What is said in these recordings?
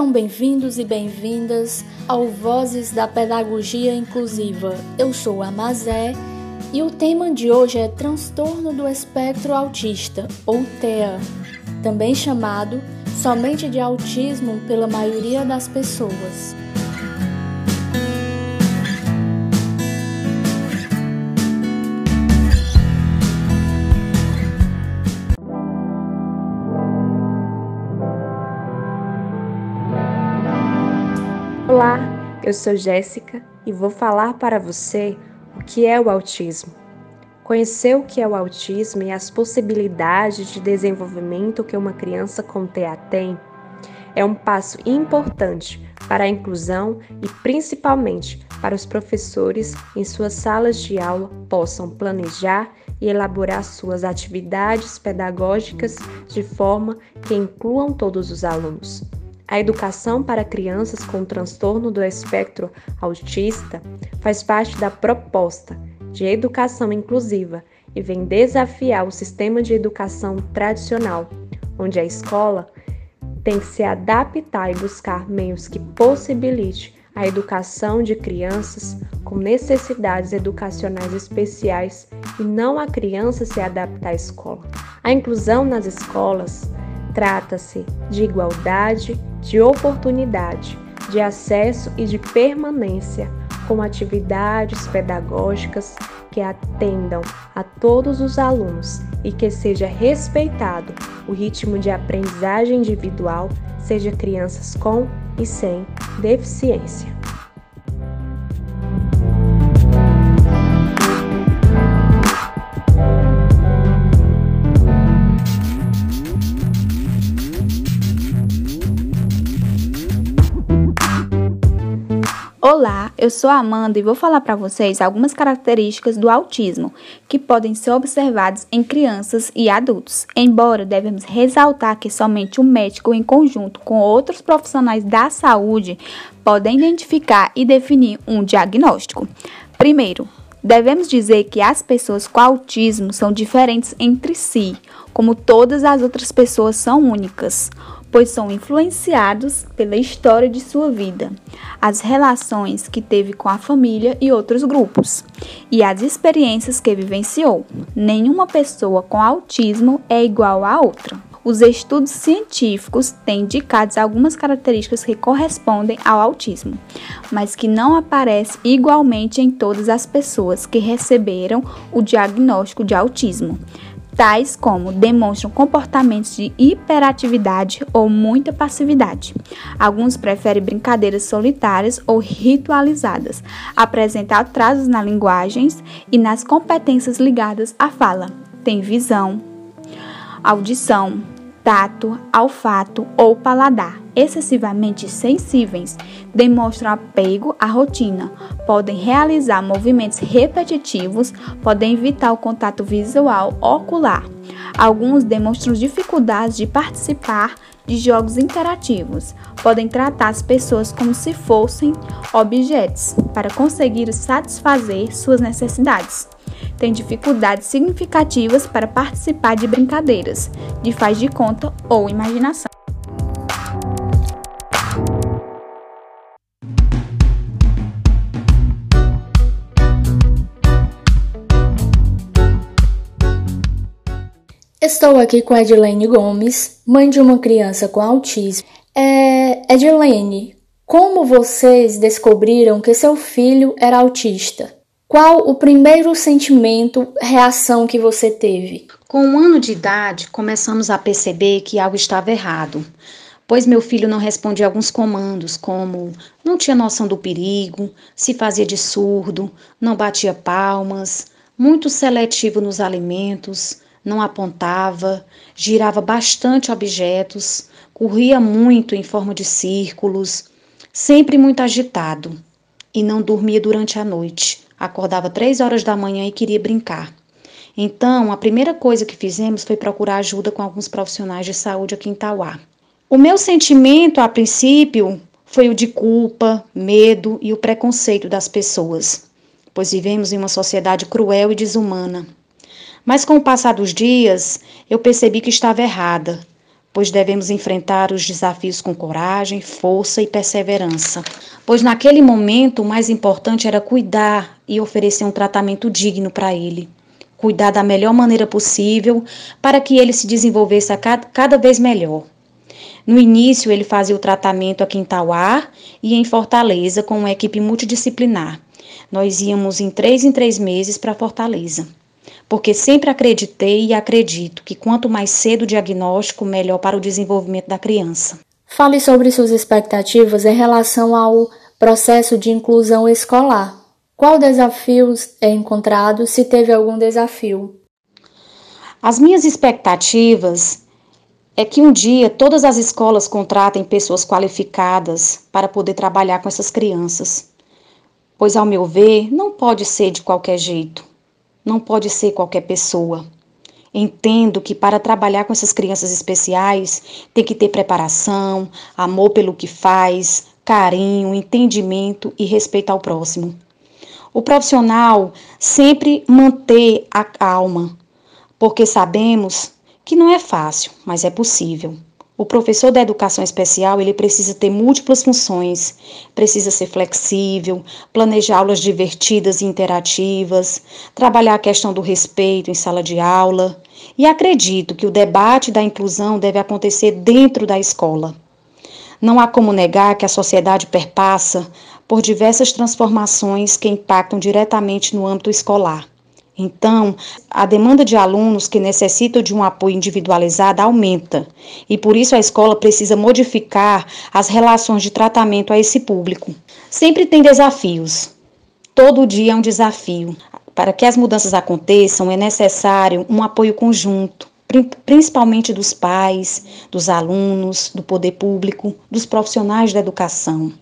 Sejam bem-vindos e bem-vindas ao Vozes da Pedagogia Inclusiva. Eu sou a Mazé e o tema de hoje é Transtorno do Espectro Autista, ou TEA, também chamado somente de autismo pela maioria das pessoas. Olá, eu sou Jéssica e vou falar para você o que é o autismo. Conhecer o que é o autismo e as possibilidades de desenvolvimento que uma criança com TEA tem é um passo importante para a inclusão e principalmente para os professores em suas salas de aula possam planejar e elaborar suas atividades pedagógicas de forma que incluam todos os alunos. A educação para crianças com transtorno do espectro autista faz parte da proposta de educação inclusiva e vem desafiar o sistema de educação tradicional, onde a escola tem que se adaptar e buscar meios que possibilite a educação de crianças com necessidades educacionais especiais e não a criança se adaptar à escola. A inclusão nas escolas trata-se de igualdade de oportunidade, de acesso e de permanência, com atividades pedagógicas que atendam a todos os alunos e que seja respeitado o ritmo de aprendizagem individual, seja crianças com e sem deficiência. Olá, eu sou a Amanda e vou falar para vocês algumas características do autismo que podem ser observadas em crianças e adultos. Embora devemos ressaltar que somente o médico, em conjunto com outros profissionais da saúde, podem identificar e definir um diagnóstico. Primeiro, devemos dizer que as pessoas com autismo são diferentes entre si, como todas as outras pessoas são únicas pois são influenciados pela história de sua vida, as relações que teve com a família e outros grupos, e as experiências que vivenciou. Nenhuma pessoa com autismo é igual a outra. Os estudos científicos têm indicado algumas características que correspondem ao autismo, mas que não aparecem igualmente em todas as pessoas que receberam o diagnóstico de autismo tais como demonstram comportamentos de hiperatividade ou muita passividade. Alguns preferem brincadeiras solitárias ou ritualizadas, apresentam atrasos nas linguagens e nas competências ligadas à fala. Tem visão, audição, tato, olfato ou paladar. Excessivamente sensíveis, demonstram apego à rotina, podem realizar movimentos repetitivos, podem evitar o contato visual ocular. Alguns demonstram dificuldades de participar de jogos interativos, podem tratar as pessoas como se fossem objetos para conseguir satisfazer suas necessidades têm dificuldades significativas para participar de brincadeiras, de faz de conta ou imaginação. Estou aqui com Edilene Gomes, mãe de uma criança com autismo. É, Edilene, como vocês descobriram que seu filho era autista? Qual o primeiro sentimento, reação que você teve? Com um ano de idade, começamos a perceber que algo estava errado, pois meu filho não respondia alguns comandos, como não tinha noção do perigo, se fazia de surdo, não batia palmas, muito seletivo nos alimentos, não apontava, girava bastante objetos, corria muito em forma de círculos, sempre muito agitado e não dormia durante a noite acordava três horas da manhã e queria brincar. Então, a primeira coisa que fizemos foi procurar ajuda com alguns profissionais de saúde aqui em Tauá. O meu sentimento, a princípio, foi o de culpa, medo e o preconceito das pessoas, pois vivemos em uma sociedade cruel e desumana. Mas com o passar dos dias, eu percebi que estava errada, pois devemos enfrentar os desafios com coragem, força e perseverança. Pois naquele momento o mais importante era cuidar e oferecer um tratamento digno para ele. Cuidar da melhor maneira possível para que ele se desenvolvesse cada, cada vez melhor. No início, ele fazia o tratamento aqui em Tauá e em Fortaleza com uma equipe multidisciplinar. Nós íamos em três em três meses para Fortaleza porque sempre acreditei e acredito que quanto mais cedo o diagnóstico, melhor para o desenvolvimento da criança. Fale sobre suas expectativas em relação ao processo de inclusão escolar. Qual desafios é encontrado, se teve algum desafio? As minhas expectativas é que um dia todas as escolas contratem pessoas qualificadas para poder trabalhar com essas crianças. Pois, ao meu ver, não pode ser de qualquer jeito não pode ser qualquer pessoa. Entendo que para trabalhar com essas crianças especiais tem que ter preparação, amor pelo que faz, carinho, entendimento e respeito ao próximo. O profissional sempre manter a calma, porque sabemos que não é fácil, mas é possível. O professor da educação especial, ele precisa ter múltiplas funções, precisa ser flexível, planejar aulas divertidas e interativas, trabalhar a questão do respeito em sala de aula. E acredito que o debate da inclusão deve acontecer dentro da escola. Não há como negar que a sociedade perpassa por diversas transformações que impactam diretamente no âmbito escolar. Então, a demanda de alunos que necessitam de um apoio individualizado aumenta, e por isso a escola precisa modificar as relações de tratamento a esse público. Sempre tem desafios. Todo dia é um desafio. Para que as mudanças aconteçam, é necessário um apoio conjunto, principalmente dos pais, dos alunos, do poder público, dos profissionais da educação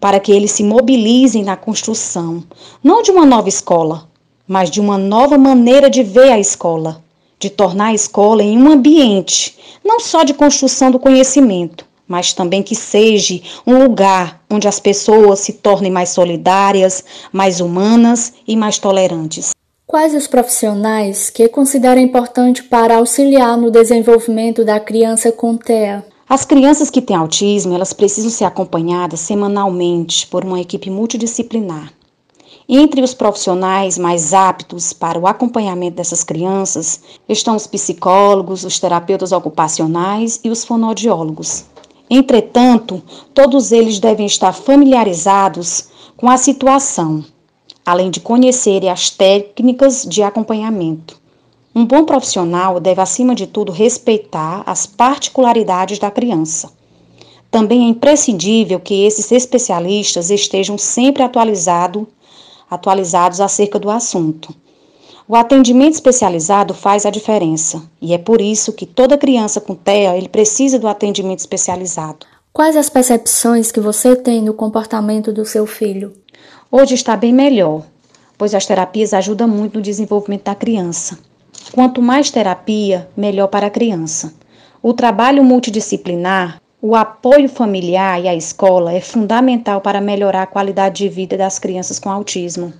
para que eles se mobilizem na construção, não de uma nova escola, mas de uma nova maneira de ver a escola, de tornar a escola em um ambiente não só de construção do conhecimento, mas também que seja um lugar onde as pessoas se tornem mais solidárias, mais humanas e mais tolerantes. Quais os profissionais que considera importante para auxiliar no desenvolvimento da criança com TEA? As crianças que têm autismo, elas precisam ser acompanhadas semanalmente por uma equipe multidisciplinar. Entre os profissionais mais aptos para o acompanhamento dessas crianças estão os psicólogos, os terapeutas ocupacionais e os fonoaudiólogos. Entretanto, todos eles devem estar familiarizados com a situação, além de conhecerem as técnicas de acompanhamento. Um bom profissional deve, acima de tudo, respeitar as particularidades da criança. Também é imprescindível que esses especialistas estejam sempre atualizados atualizados acerca do assunto. O atendimento especializado faz a diferença e é por isso que toda criança com TEA ele precisa do atendimento especializado. Quais as percepções que você tem no comportamento do seu filho? Hoje está bem melhor, pois as terapias ajudam muito no desenvolvimento da criança. Quanto mais terapia, melhor para a criança. O trabalho multidisciplinar o apoio familiar e a escola é fundamental para melhorar a qualidade de vida das crianças com autismo.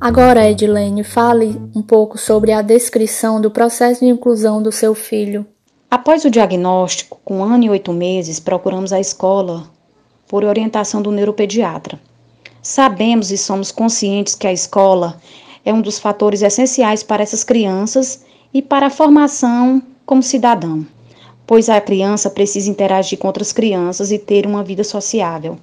Agora, Edilene, fale um pouco sobre a descrição do processo de inclusão do seu filho. Após o diagnóstico, com um ano e oito meses, procuramos a escola por orientação do neuropediatra. Sabemos e somos conscientes que a escola é um dos fatores essenciais para essas crianças e para a formação como cidadão, pois a criança precisa interagir com outras crianças e ter uma vida sociável.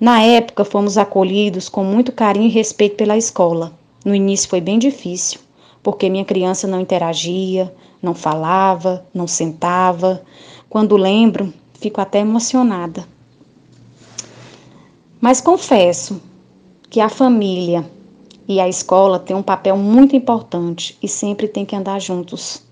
Na época, fomos acolhidos com muito carinho e respeito pela escola. No início foi bem difícil, porque minha criança não interagia, não falava, não sentava. Quando lembro, fico até emocionada. Mas confesso que a família e a escola têm um papel muito importante e sempre tem que andar juntos.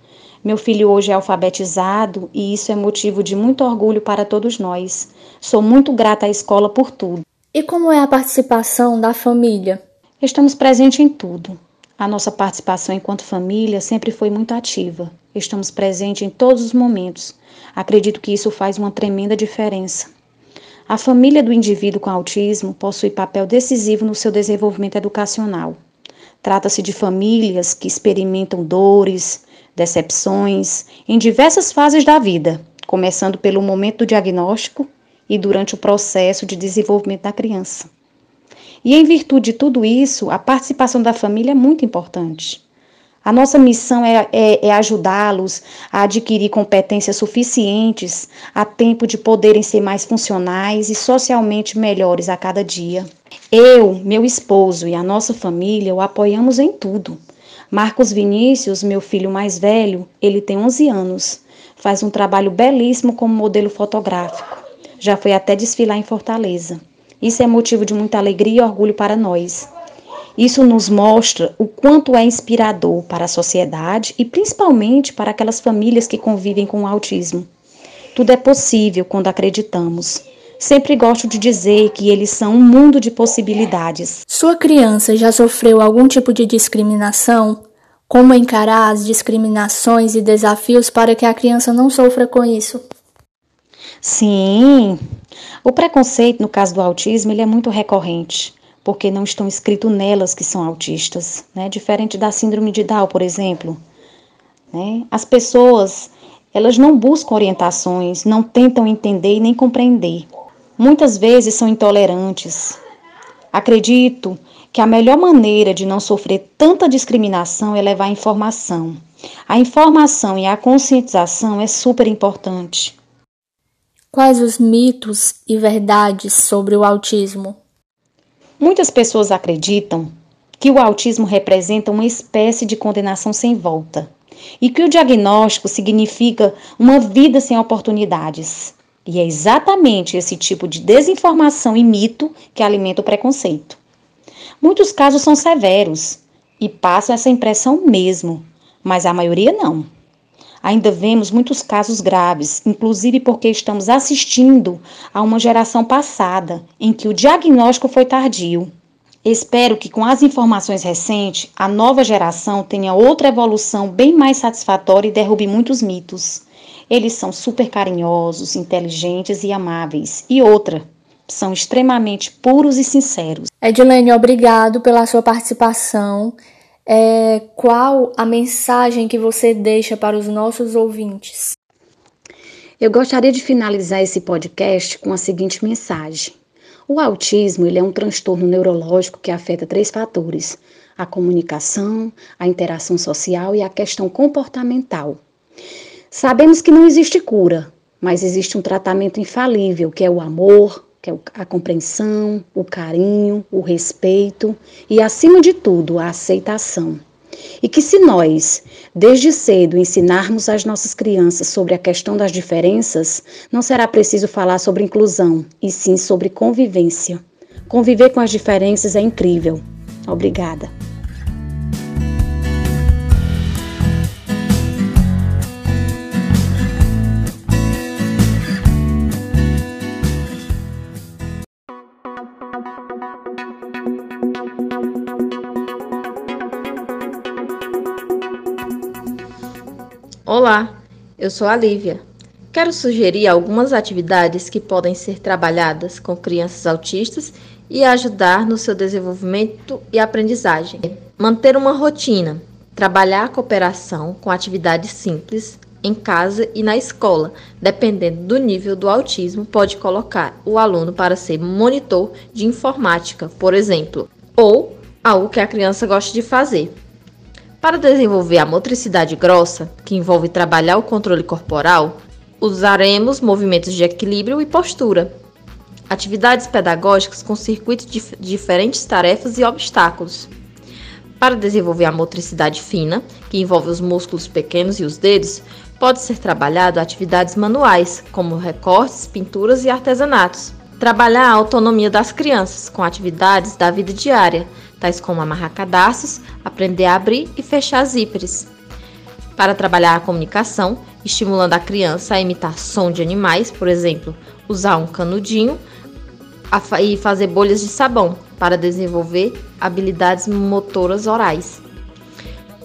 Meu filho hoje é alfabetizado e isso é motivo de muito orgulho para todos nós. Sou muito grata à escola por tudo. E como é a participação da família? Estamos presentes em tudo. A nossa participação enquanto família sempre foi muito ativa. Estamos presentes em todos os momentos. Acredito que isso faz uma tremenda diferença. A família do indivíduo com autismo possui papel decisivo no seu desenvolvimento educacional. Trata-se de famílias que experimentam dores, decepções em diversas fases da vida, começando pelo momento do diagnóstico e durante o processo de desenvolvimento da criança. E em virtude de tudo isso, a participação da família é muito importante. A nossa missão é, é, é ajudá-los a adquirir competências suficientes a tempo de poderem ser mais funcionais e socialmente melhores a cada dia. Eu, meu esposo e a nossa família o apoiamos em tudo. Marcos Vinícius, meu filho mais velho, ele tem 11 anos. Faz um trabalho belíssimo como modelo fotográfico. Já foi até desfilar em Fortaleza. Isso é motivo de muita alegria e orgulho para nós. Isso nos mostra o quanto é inspirador para a sociedade e principalmente para aquelas famílias que convivem com o autismo. Tudo é possível quando acreditamos. Sempre gosto de dizer que eles são um mundo de possibilidades. Sua criança já sofreu algum tipo de discriminação? Como encarar as discriminações e desafios para que a criança não sofra com isso? Sim, o preconceito no caso do autismo ele é muito recorrente porque não estão escritos nelas que são autistas, né? Diferente da síndrome de Down, por exemplo, né? As pessoas, elas não buscam orientações, não tentam entender e nem compreender. Muitas vezes são intolerantes. Acredito que a melhor maneira de não sofrer tanta discriminação é levar a informação. A informação e a conscientização é super importante. Quais os mitos e verdades sobre o autismo? Muitas pessoas acreditam que o autismo representa uma espécie de condenação sem volta e que o diagnóstico significa uma vida sem oportunidades. E é exatamente esse tipo de desinformação e mito que alimenta o preconceito. Muitos casos são severos e passam essa impressão mesmo, mas a maioria não. Ainda vemos muitos casos graves, inclusive porque estamos assistindo a uma geração passada em que o diagnóstico foi tardio. Espero que com as informações recentes, a nova geração tenha outra evolução bem mais satisfatória e derrube muitos mitos. Eles são super carinhosos, inteligentes e amáveis. E outra, são extremamente puros e sinceros. Edilene, obrigado pela sua participação é, qual a mensagem que você deixa para os nossos ouvintes? Eu gostaria de finalizar esse podcast com a seguinte mensagem. O autismo ele é um transtorno neurológico que afeta três fatores: a comunicação, a interação social e a questão comportamental. Sabemos que não existe cura, mas existe um tratamento infalível, que é o amor, que é a compreensão, o carinho, o respeito e, acima de tudo, a aceitação. E que se nós, desde cedo, ensinarmos às nossas crianças sobre a questão das diferenças, não será preciso falar sobre inclusão, e sim sobre convivência. Conviver com as diferenças é incrível. Obrigada. Eu sou a Lívia. Quero sugerir algumas atividades que podem ser trabalhadas com crianças autistas e ajudar no seu desenvolvimento e aprendizagem. Manter uma rotina, trabalhar a cooperação com atividades simples em casa e na escola, dependendo do nível do autismo, pode colocar o aluno para ser monitor de informática, por exemplo, ou algo que a criança gosta de fazer. Para desenvolver a motricidade grossa, que envolve trabalhar o controle corporal, usaremos movimentos de equilíbrio e postura. Atividades pedagógicas com circuitos de diferentes tarefas e obstáculos. Para desenvolver a motricidade fina, que envolve os músculos pequenos e os dedos, pode ser trabalhado atividades manuais, como recortes, pinturas e artesanatos. Trabalhar a autonomia das crianças com atividades da vida diária, tais como amarrar cadarços, aprender a abrir e fechar zíperes. Para trabalhar a comunicação, estimulando a criança a imitar som de animais, por exemplo, usar um canudinho e fazer bolhas de sabão para desenvolver habilidades motoras orais.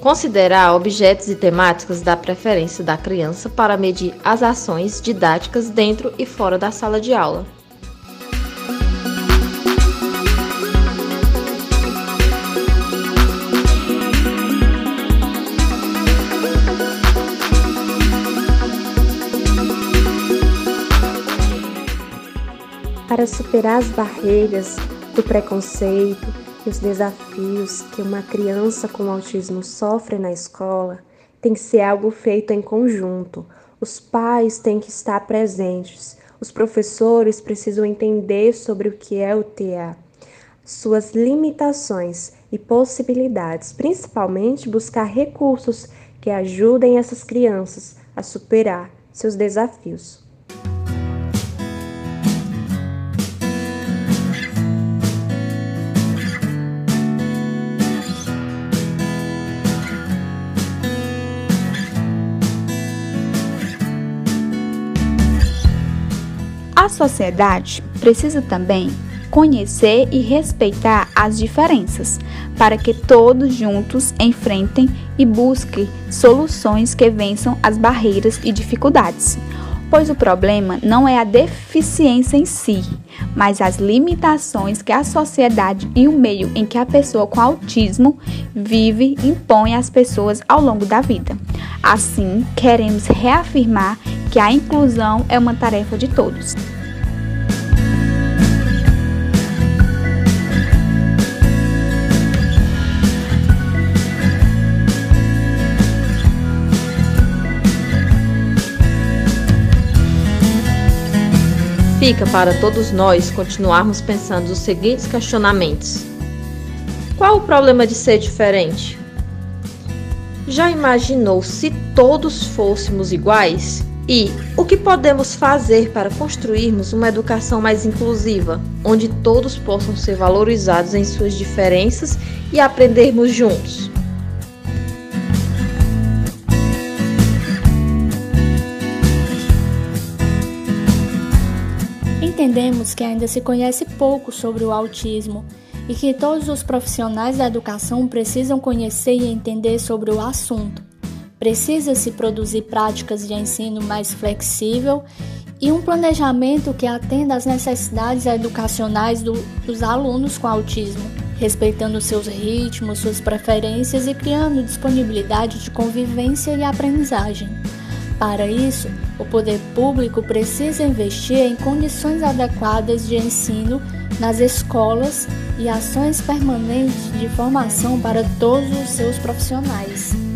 Considerar objetos e temáticas da preferência da criança para medir as ações didáticas dentro e fora da sala de aula. Para superar as barreiras do preconceito, os desafios que uma criança com autismo sofre na escola tem que ser algo feito em conjunto. Os pais têm que estar presentes, os professores precisam entender sobre o que é o TA, suas limitações e possibilidades, principalmente buscar recursos que ajudem essas crianças a superar seus desafios. A sociedade precisa também conhecer e respeitar as diferenças, para que todos juntos enfrentem e busquem soluções que vençam as barreiras e dificuldades. Pois o problema não é a deficiência em si, mas as limitações que a sociedade e o meio em que a pessoa com autismo vive impõe às pessoas ao longo da vida. Assim, queremos reafirmar que a inclusão é uma tarefa de todos. Fica para todos nós continuarmos pensando os seguintes questionamentos: Qual o problema de ser diferente? Já imaginou se todos fôssemos iguais? E o que podemos fazer para construirmos uma educação mais inclusiva, onde todos possam ser valorizados em suas diferenças e aprendermos juntos? Entendemos que ainda se conhece pouco sobre o autismo e que todos os profissionais da educação precisam conhecer e entender sobre o assunto. Precisa-se produzir práticas de ensino mais flexível e um planejamento que atenda às necessidades educacionais do, dos alunos com autismo, respeitando seus ritmos, suas preferências e criando disponibilidade de convivência e aprendizagem. Para isso, o poder público precisa investir em condições adequadas de ensino nas escolas e ações permanentes de formação para todos os seus profissionais.